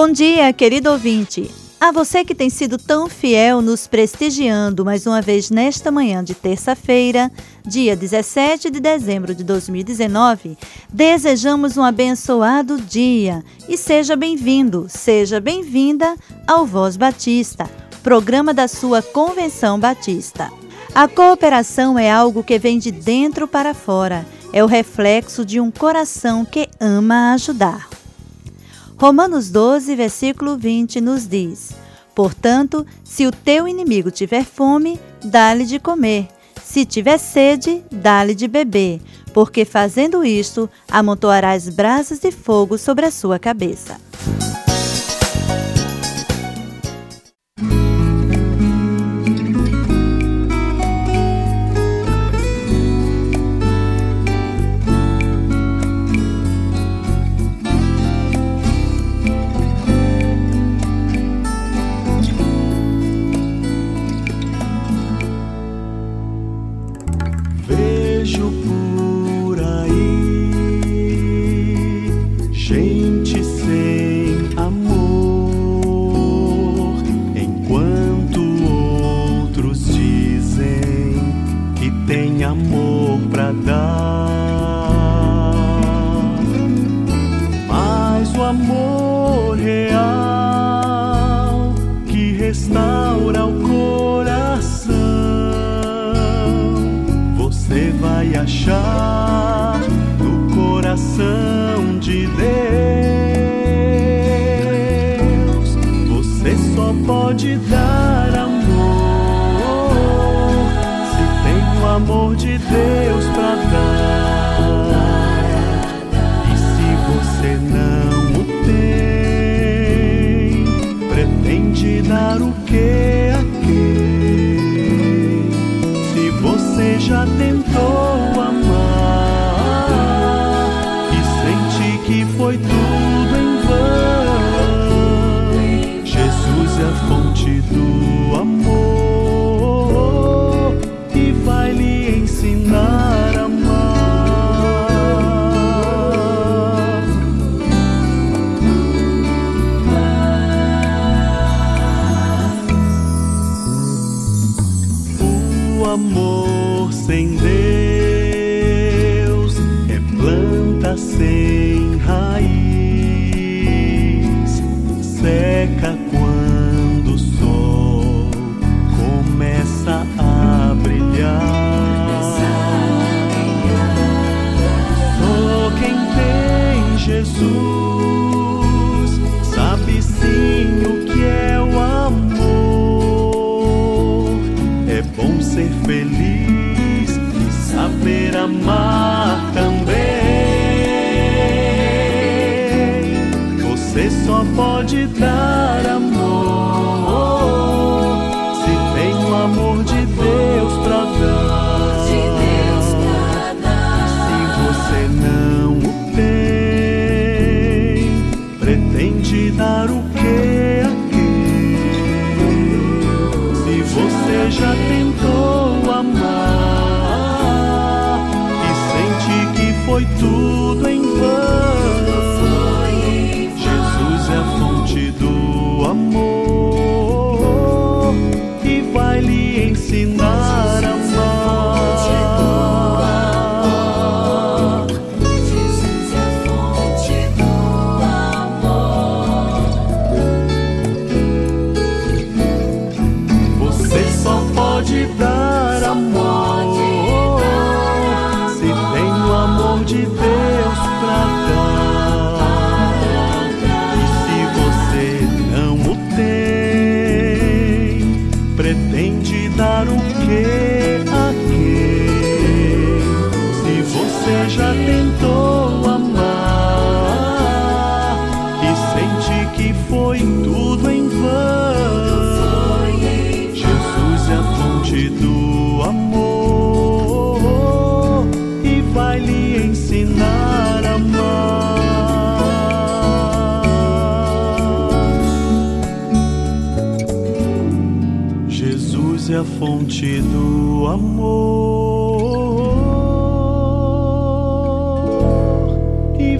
Bom dia, querido ouvinte. A você que tem sido tão fiel nos prestigiando mais uma vez nesta manhã de terça-feira, dia 17 de dezembro de 2019, desejamos um abençoado dia e seja bem-vindo, seja bem-vinda ao Voz Batista, programa da sua Convenção Batista. A cooperação é algo que vem de dentro para fora, é o reflexo de um coração que ama ajudar. Romanos 12, versículo 20 nos diz: Portanto, se o teu inimigo tiver fome, dá-lhe de comer. Se tiver sede, dá-lhe de beber, porque fazendo isto, amontoarás brasas de fogo sobre a sua cabeça. Vejo por aí. Gente você já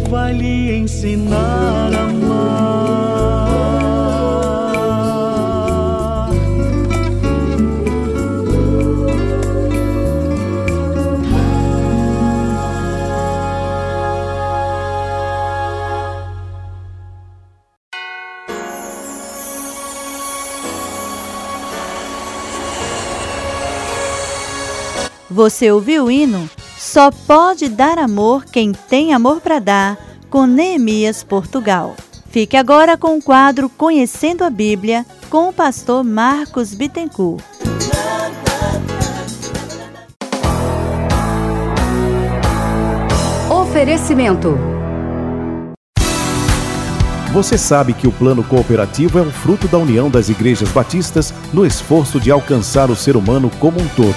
vai lhe ensinar a amar. Você ouviu o hino? Só pode dar amor quem tem amor para dar, com Neemias Portugal. Fique agora com o quadro Conhecendo a Bíblia, com o pastor Marcos Bittencourt. Oferecimento. Você sabe que o plano cooperativo é um fruto da união das igrejas batistas no esforço de alcançar o ser humano como um todo.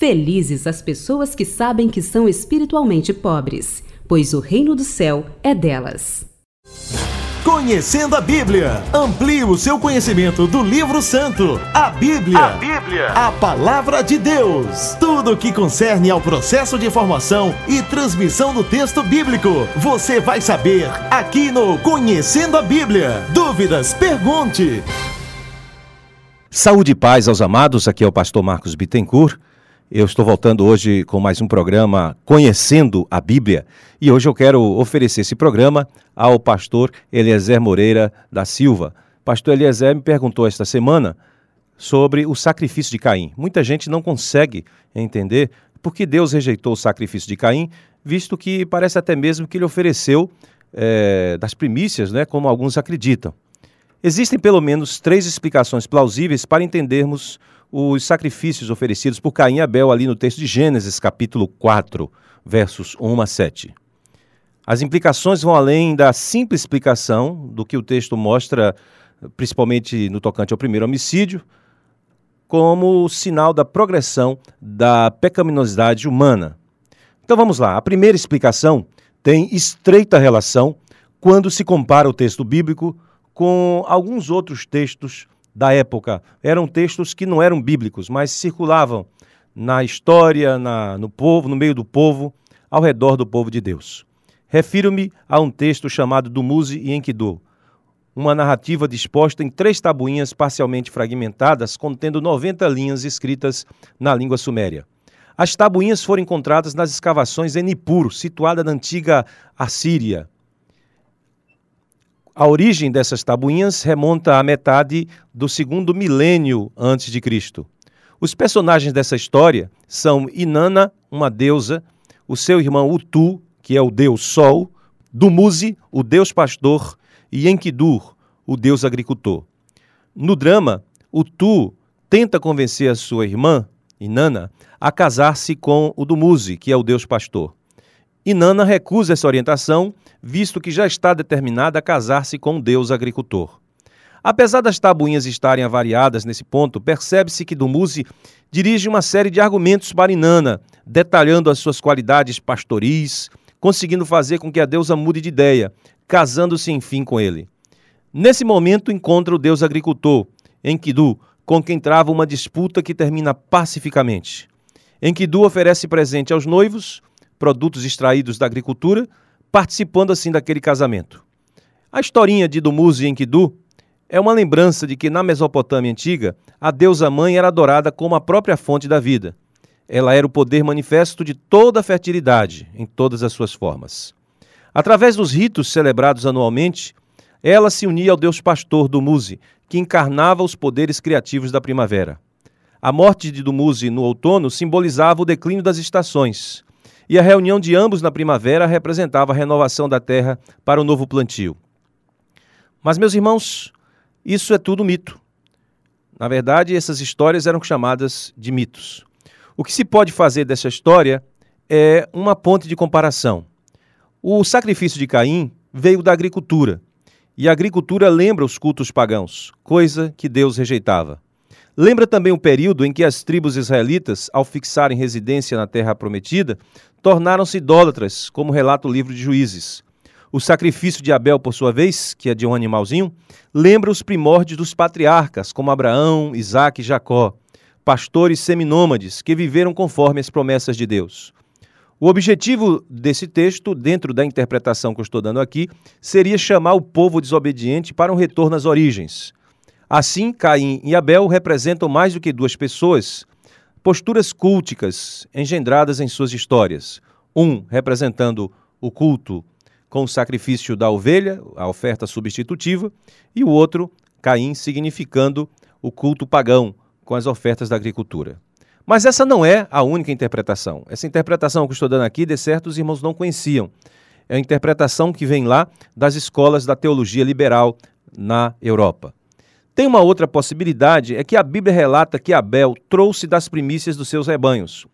Felizes as pessoas que sabem que são espiritualmente pobres, pois o reino do céu é delas. Conhecendo a Bíblia. Amplie o seu conhecimento do livro santo, a Bíblia. A Bíblia. A palavra de Deus. Tudo o que concerne ao processo de formação e transmissão do texto bíblico. Você vai saber aqui no Conhecendo a Bíblia. Dúvidas? Pergunte. Saúde e paz aos amados, aqui é o pastor Marcos Bittencourt. Eu estou voltando hoje com mais um programa Conhecendo a Bíblia e hoje eu quero oferecer esse programa ao pastor Eliezer Moreira da Silva. Pastor Eliezer me perguntou esta semana sobre o sacrifício de Caim. Muita gente não consegue entender por que Deus rejeitou o sacrifício de Caim, visto que parece até mesmo que ele ofereceu é, das primícias, né, como alguns acreditam. Existem pelo menos três explicações plausíveis para entendermos os sacrifícios oferecidos por Caim e Abel ali no texto de Gênesis, capítulo 4, versos 1 a 7. As implicações vão além da simples explicação do que o texto mostra, principalmente no tocante ao primeiro homicídio, como sinal da progressão da pecaminosidade humana. Então vamos lá. A primeira explicação tem estreita relação quando se compara o texto bíblico com alguns outros textos da época. Eram textos que não eram bíblicos, mas circulavam na história, na, no povo, no meio do povo, ao redor do povo de Deus. Refiro-me a um texto chamado Dumuse e Enkidu, uma narrativa disposta em três tabuinhas parcialmente fragmentadas, contendo 90 linhas escritas na língua suméria. As tabuinhas foram encontradas nas escavações em Nippur, situada na antiga Assíria, a origem dessas tabuinhas remonta à metade do segundo milênio antes de Cristo. Os personagens dessa história são Inanna, uma deusa, o seu irmão Utu, que é o deus Sol, Dumuzi, o deus pastor, e Enkidur, o deus agricultor. No drama, Utu tenta convencer a sua irmã, Inanna, a casar-se com o Dumuzi, que é o deus pastor. Inanna recusa essa orientação, visto que já está determinada a casar-se com um deus agricultor. Apesar das tabuinhas estarem avariadas nesse ponto, percebe-se que Dumuzi dirige uma série de argumentos para Inanna, detalhando as suas qualidades pastoris, conseguindo fazer com que a deusa mude de ideia, casando-se enfim com ele. Nesse momento encontra o deus agricultor, Enkidu, com quem trava uma disputa que termina pacificamente. Enkidu oferece presente aos noivos, produtos extraídos da agricultura, participando assim daquele casamento. A historinha de Dumuzi e Enkidu é uma lembrança de que na Mesopotâmia antiga, a deusa mãe era adorada como a própria fonte da vida. Ela era o poder manifesto de toda a fertilidade, em todas as suas formas. Através dos ritos celebrados anualmente, ela se unia ao deus pastor Dumuzi, que encarnava os poderes criativos da primavera. A morte de Dumuzi no outono simbolizava o declínio das estações, e a reunião de ambos na primavera representava a renovação da terra para o novo plantio. Mas, meus irmãos, isso é tudo mito. Na verdade, essas histórias eram chamadas de mitos. O que se pode fazer dessa história é uma ponte de comparação. O sacrifício de Caim veio da agricultura, e a agricultura lembra os cultos pagãos, coisa que Deus rejeitava. Lembra também o período em que as tribos israelitas, ao fixarem residência na terra prometida, tornaram-se idólatras, como relata o livro de Juízes. O sacrifício de Abel, por sua vez, que é de um animalzinho, lembra os primórdios dos patriarcas, como Abraão, Isaac e Jacó, pastores seminômades que viveram conforme as promessas de Deus. O objetivo desse texto, dentro da interpretação que eu estou dando aqui, seria chamar o povo desobediente para um retorno às origens. Assim, Caim e Abel representam mais do que duas pessoas, posturas culticas engendradas em suas histórias. Um representando o culto com o sacrifício da ovelha, a oferta substitutiva, e o outro, Caim, significando o culto pagão, com as ofertas da agricultura. Mas essa não é a única interpretação. Essa interpretação que estou dando aqui, de certo, os irmãos não conheciam. É a interpretação que vem lá das escolas da teologia liberal na Europa. Tem uma outra possibilidade, é que a Bíblia relata que Abel trouxe das primícias dos seus rebanhos.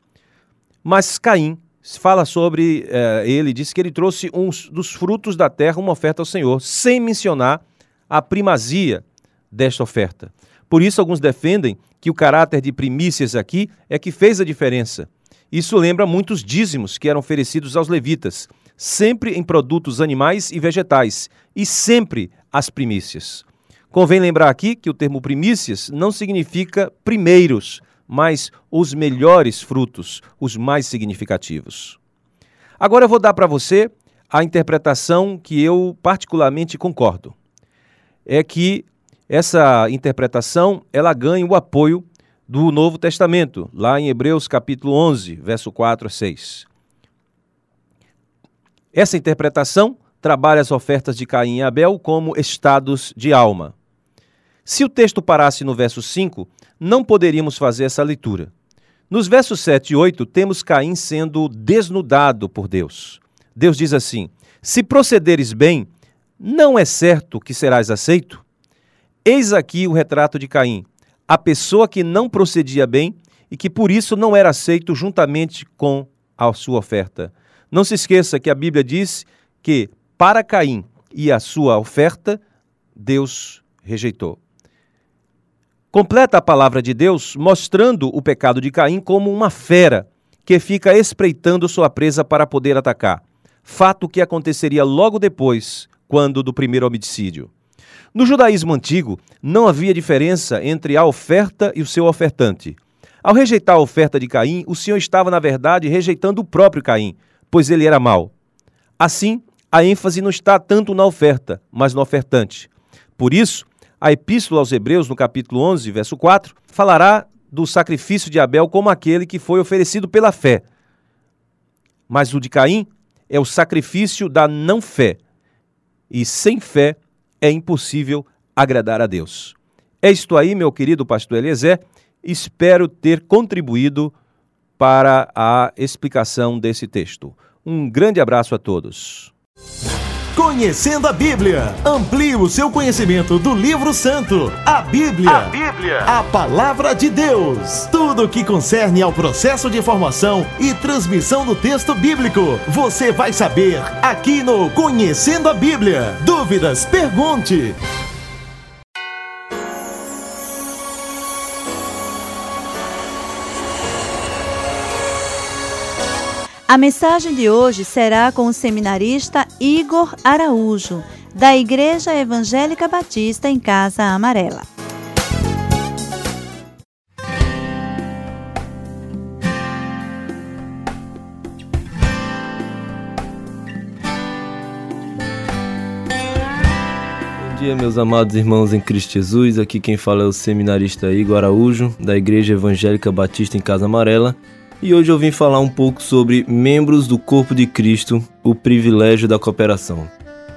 Mas Caim fala sobre eh, ele, diz que ele trouxe uns dos frutos da terra uma oferta ao Senhor, sem mencionar a primazia desta oferta. Por isso, alguns defendem que o caráter de primícias aqui é que fez a diferença. Isso lembra muitos dízimos que eram oferecidos aos levitas, sempre em produtos animais e vegetais, e sempre as primícias. Convém lembrar aqui que o termo primícias não significa primeiros, mas os melhores frutos, os mais significativos. Agora eu vou dar para você a interpretação que eu particularmente concordo. É que essa interpretação ela ganha o apoio do Novo Testamento, lá em Hebreus capítulo 11, verso 4 a 6. Essa interpretação trabalha as ofertas de Caim e Abel como estados de alma. Se o texto parasse no verso 5, não poderíamos fazer essa leitura. Nos versos 7 e 8, temos Caim sendo desnudado por Deus. Deus diz assim: Se procederes bem, não é certo que serás aceito? Eis aqui o retrato de Caim, a pessoa que não procedia bem e que por isso não era aceito juntamente com a sua oferta. Não se esqueça que a Bíblia diz que para Caim e a sua oferta, Deus rejeitou. Completa a palavra de Deus mostrando o pecado de Caim como uma fera que fica espreitando sua presa para poder atacar. Fato que aconteceria logo depois, quando do primeiro homicídio. No judaísmo antigo, não havia diferença entre a oferta e o seu ofertante. Ao rejeitar a oferta de Caim, o Senhor estava, na verdade, rejeitando o próprio Caim, pois ele era mau. Assim, a ênfase não está tanto na oferta, mas no ofertante. Por isso, a Epístola aos Hebreus, no capítulo 11, verso 4, falará do sacrifício de Abel como aquele que foi oferecido pela fé. Mas o de Caim é o sacrifício da não-fé. E sem fé é impossível agradar a Deus. É isto aí, meu querido pastor Eliezer. Espero ter contribuído para a explicação desse texto. Um grande abraço a todos. Conhecendo a Bíblia. Amplie o seu conhecimento do livro santo, a Bíblia. A Bíblia. A palavra de Deus. Tudo o que concerne ao processo de formação e transmissão do texto bíblico. Você vai saber aqui no Conhecendo a Bíblia. Dúvidas? Pergunte. A mensagem de hoje será com o seminarista Igor Araújo, da Igreja Evangélica Batista em Casa Amarela. Bom dia, meus amados irmãos em Cristo Jesus. Aqui quem fala é o seminarista Igor Araújo, da Igreja Evangélica Batista em Casa Amarela. E hoje eu vim falar um pouco sobre membros do corpo de Cristo, o privilégio da cooperação.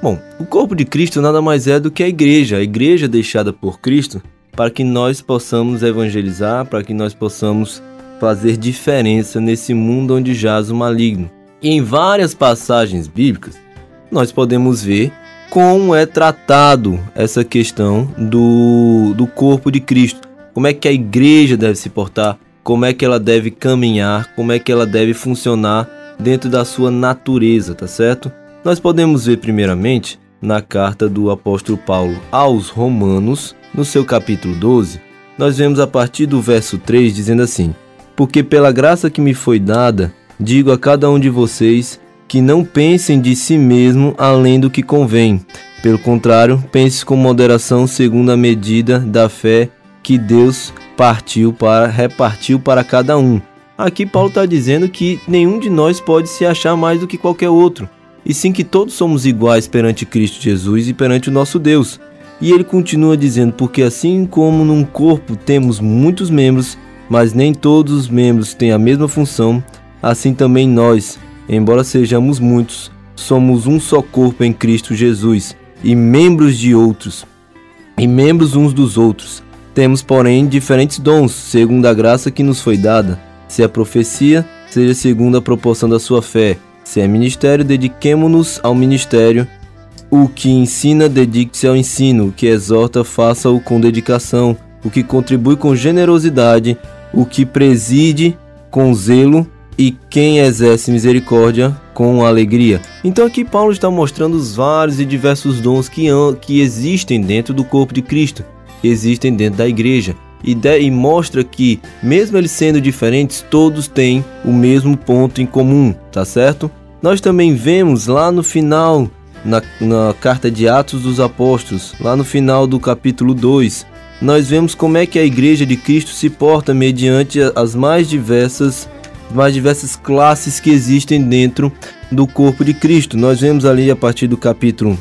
Bom, o corpo de Cristo nada mais é do que a igreja, a igreja deixada por Cristo, para que nós possamos evangelizar, para que nós possamos fazer diferença nesse mundo onde jaz o maligno. E em várias passagens bíblicas, nós podemos ver como é tratado essa questão do, do corpo de Cristo. Como é que a igreja deve se portar, como é que ela deve caminhar, como é que ela deve funcionar dentro da sua natureza, tá certo? Nós podemos ver primeiramente na carta do apóstolo Paulo aos Romanos, no seu capítulo 12, nós vemos a partir do verso 3 dizendo assim: Porque pela graça que me foi dada, digo a cada um de vocês que não pensem de si mesmo além do que convém. Pelo contrário, pense com moderação segundo a medida da fé que Deus partiu para repartiu para cada um. Aqui Paulo está dizendo que nenhum de nós pode se achar mais do que qualquer outro, e sim que todos somos iguais perante Cristo Jesus e perante o nosso Deus. E ele continua dizendo: porque assim como num corpo temos muitos membros, mas nem todos os membros têm a mesma função, assim também nós, embora sejamos muitos, somos um só corpo em Cristo Jesus e membros de outros, e membros uns dos outros. Temos, porém, diferentes dons, segundo a graça que nos foi dada. Se é profecia, seja segundo a proporção da sua fé. Se é ministério, dediquemo-nos ao ministério. O que ensina, dedique-se ao ensino. O que exorta, faça-o com dedicação. O que contribui com generosidade. O que preside com zelo e quem exerce misericórdia com alegria. Então aqui Paulo está mostrando os vários e diversos dons que, que existem dentro do corpo de Cristo, existem dentro da igreja. E, de, e mostra que, mesmo eles sendo diferentes, todos têm o mesmo ponto em comum, tá certo? Nós também vemos lá no final, na, na carta de Atos dos Apóstolos, lá no final do capítulo 2, nós vemos como é que a igreja de Cristo se porta mediante as mais diversas mais diversas classes que existem dentro do corpo de Cristo. Nós vemos ali a partir do capítulo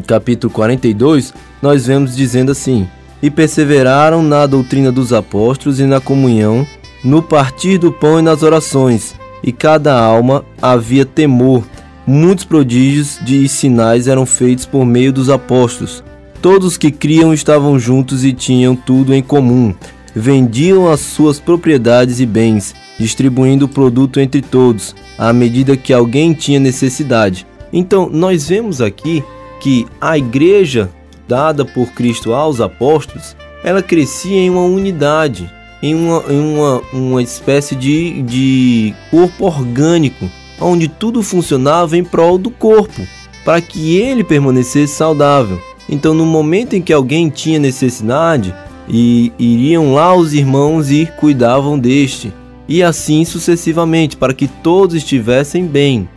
capítulo 42, nós vemos dizendo assim: "E perseveraram na doutrina dos apóstolos e na comunhão, no partir do pão e nas orações, e cada alma havia temor. Muitos prodígios e sinais eram feitos por meio dos apóstolos. Todos que criam estavam juntos e tinham tudo em comum. Vendiam as suas propriedades e bens distribuindo o produto entre todos, à medida que alguém tinha necessidade. Então, nós vemos aqui que a igreja dada por Cristo aos apóstolos, ela crescia em uma unidade, em uma, em uma, uma espécie de, de corpo orgânico, onde tudo funcionava em prol do corpo, para que ele permanecesse saudável. Então, no momento em que alguém tinha necessidade, e iriam lá os irmãos e cuidavam deste e assim sucessivamente, para que todos estivessem bem.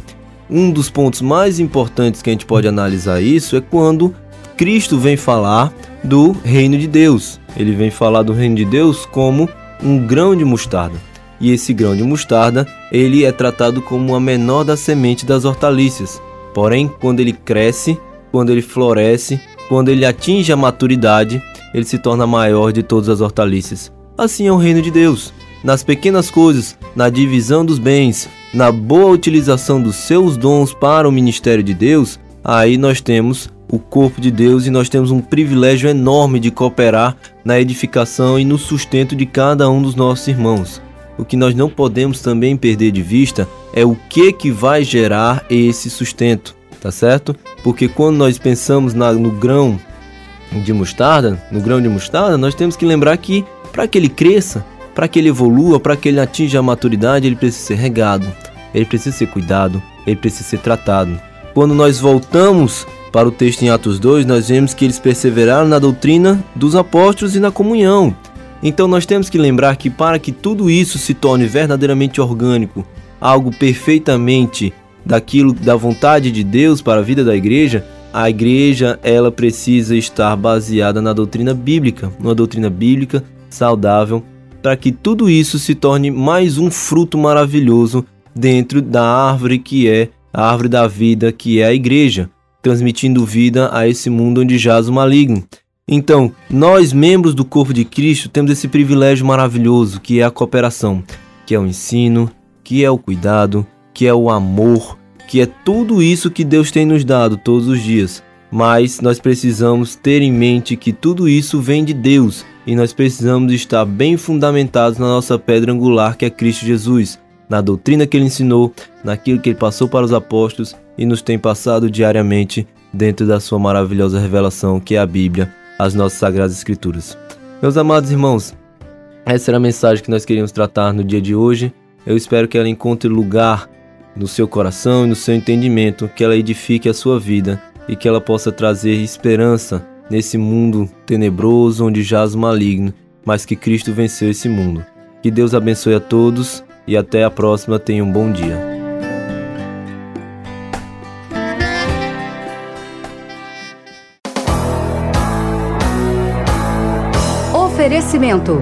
Um dos pontos mais importantes que a gente pode analisar isso é quando Cristo vem falar do reino de Deus. Ele vem falar do reino de Deus como um grão de mostarda. E esse grão de mostarda, ele é tratado como a menor da semente das hortaliças. Porém, quando ele cresce, quando ele floresce, quando ele atinge a maturidade, ele se torna maior de todas as hortaliças. Assim é o reino de Deus nas pequenas coisas, na divisão dos bens, na boa utilização dos seus dons para o ministério de Deus, aí nós temos o corpo de Deus e nós temos um privilégio enorme de cooperar na edificação e no sustento de cada um dos nossos irmãos. O que nós não podemos também perder de vista é o que que vai gerar esse sustento, tá certo? Porque quando nós pensamos na, no grão de mostarda, no grão de mostarda, nós temos que lembrar que para que ele cresça, para que ele evolua, para que ele atinja a maturidade, ele precisa ser regado, ele precisa ser cuidado, ele precisa ser tratado. Quando nós voltamos para o texto em Atos 2, nós vemos que eles perseveraram na doutrina dos apóstolos e na comunhão. Então nós temos que lembrar que para que tudo isso se torne verdadeiramente orgânico, algo perfeitamente daquilo da vontade de Deus para a vida da igreja, a igreja ela precisa estar baseada na doutrina bíblica, uma doutrina bíblica saudável para que tudo isso se torne mais um fruto maravilhoso dentro da árvore que é a árvore da vida, que é a igreja. transmitindo vida a esse mundo onde jaz o maligno. Então, nós, membros do corpo de Cristo, temos esse privilégio maravilhoso que é a cooperação, que é o ensino, que é o cuidado, que é o amor, que é tudo isso que Deus tem nos dado todos os dias. Mas nós precisamos ter em mente que tudo isso vem de Deus e nós precisamos estar bem fundamentados na nossa pedra angular que é Cristo Jesus, na doutrina que ele ensinou, naquilo que ele passou para os apóstolos e nos tem passado diariamente dentro da sua maravilhosa revelação que é a Bíblia, as nossas sagradas escrituras. Meus amados irmãos, essa era a mensagem que nós queríamos tratar no dia de hoje. Eu espero que ela encontre lugar no seu coração e no seu entendimento, que ela edifique a sua vida e que ela possa trazer esperança nesse mundo tenebroso onde jaz o maligno, mas que Cristo venceu esse mundo. Que Deus abençoe a todos e até a próxima. Tenha um bom dia. Oferecimento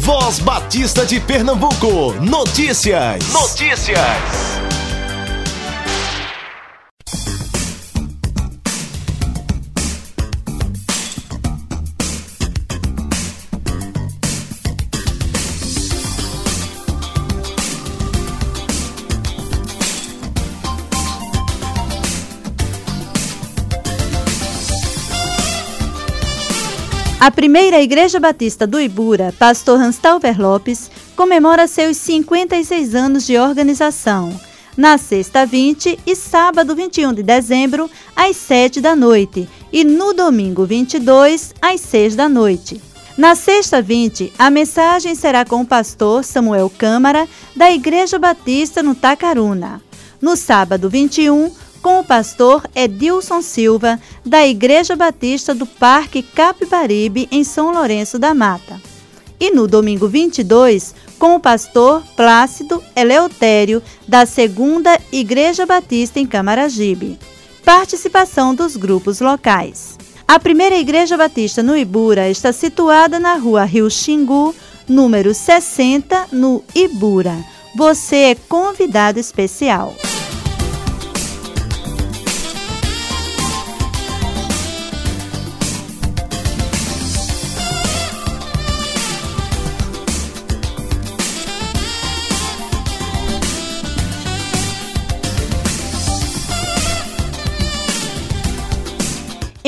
Voz Batista de Pernambuco. Notícias. Notícias. A primeira Igreja Batista do Ibura, Pastor Hanstalver Lopes, comemora seus 56 anos de organização. Na sexta 20 e sábado 21 de dezembro, às 7 da noite, e no domingo 22, às 6 da noite. Na sexta 20, a mensagem será com o pastor Samuel Câmara, da Igreja Batista no Tacaruna. No sábado 21, com o pastor Edilson Silva, da Igreja Batista do Parque Capibaribe, em São Lourenço da Mata. E no domingo 22, com o pastor Plácido Eleutério, da Segunda Igreja Batista em Camaragibe. Participação dos grupos locais. A primeira Igreja Batista no Ibura está situada na rua Rio Xingu, número 60, no Ibura. Você é convidado especial.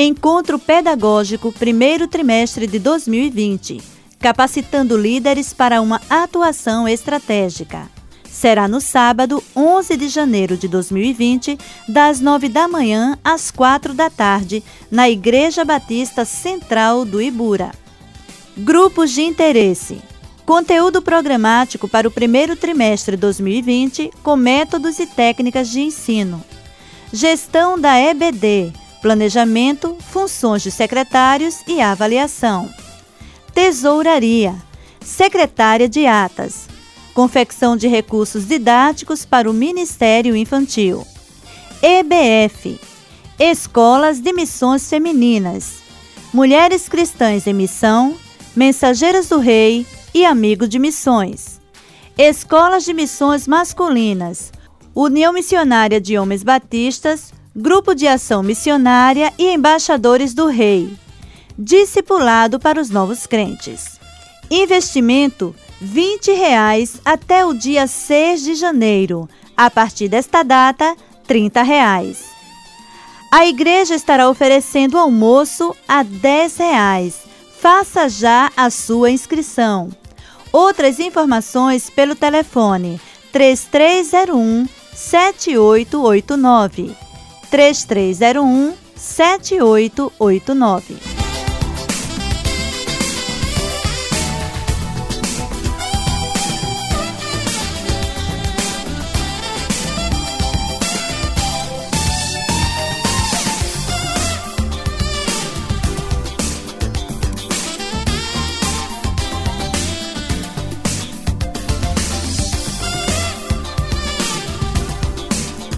Encontro Pedagógico primeiro trimestre de 2020, capacitando líderes para uma atuação estratégica. Será no sábado, 11 de janeiro de 2020, das 9 da manhã às 4 da tarde, na Igreja Batista Central do Ibura. Grupos de interesse. Conteúdo programático para o primeiro trimestre de 2020 com métodos e técnicas de ensino. Gestão da EBD planejamento, funções de secretários e avaliação. Tesouraria, secretária de atas, confecção de recursos didáticos para o Ministério Infantil. EBF, Escolas de Missões Femininas, Mulheres Cristãs em Missão, Mensageiras do Rei e Amigo de Missões. Escolas de Missões Masculinas, União Missionária de Homens Batistas, Grupo de Ação Missionária e Embaixadores do Rei. Discipulado para os novos crentes. Investimento 20 reais até o dia 6 de janeiro. A partir desta data, 30 reais. A igreja estará oferecendo almoço a 10 reais. Faça já a sua inscrição. Outras informações pelo telefone 3301 7889. 3301 7889.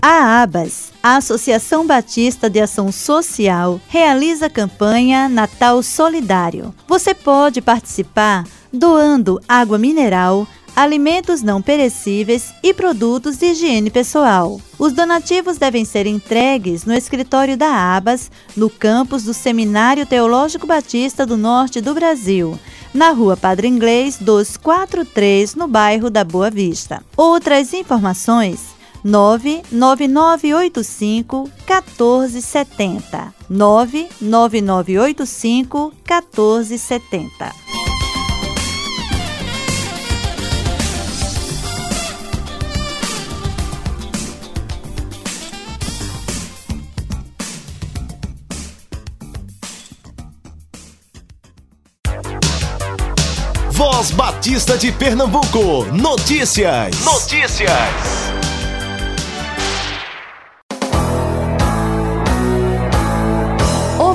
A ABAS, a Associação Batista de Ação Social, realiza a campanha Natal Solidário. Você pode participar doando água mineral, alimentos não perecíveis e produtos de higiene pessoal. Os donativos devem ser entregues no escritório da ABAS, no campus do Seminário Teológico Batista do Norte do Brasil, na rua Padre Inglês 243, no bairro da Boa Vista. Outras informações 99985 1470. 99985 1470. Voz Batista de Pernambuco. Notícias. Notícias.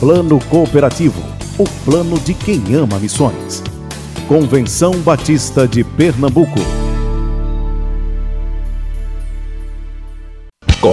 Plano Cooperativo, o plano de quem ama missões. Convenção Batista de Pernambuco.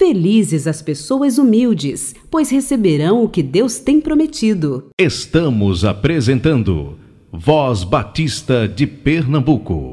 Felizes as pessoas humildes, pois receberão o que Deus tem prometido. Estamos apresentando Voz Batista de Pernambuco.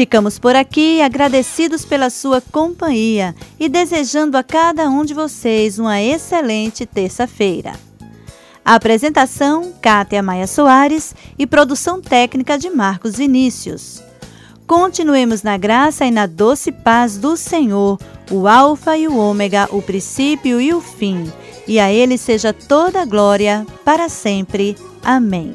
Ficamos por aqui agradecidos pela sua companhia e desejando a cada um de vocês uma excelente terça-feira. Apresentação, Cátia Maia Soares e produção técnica de Marcos Vinícius. Continuemos na graça e na doce paz do Senhor, o Alfa e o Ômega, o princípio e o fim, e a Ele seja toda a glória, para sempre. Amém.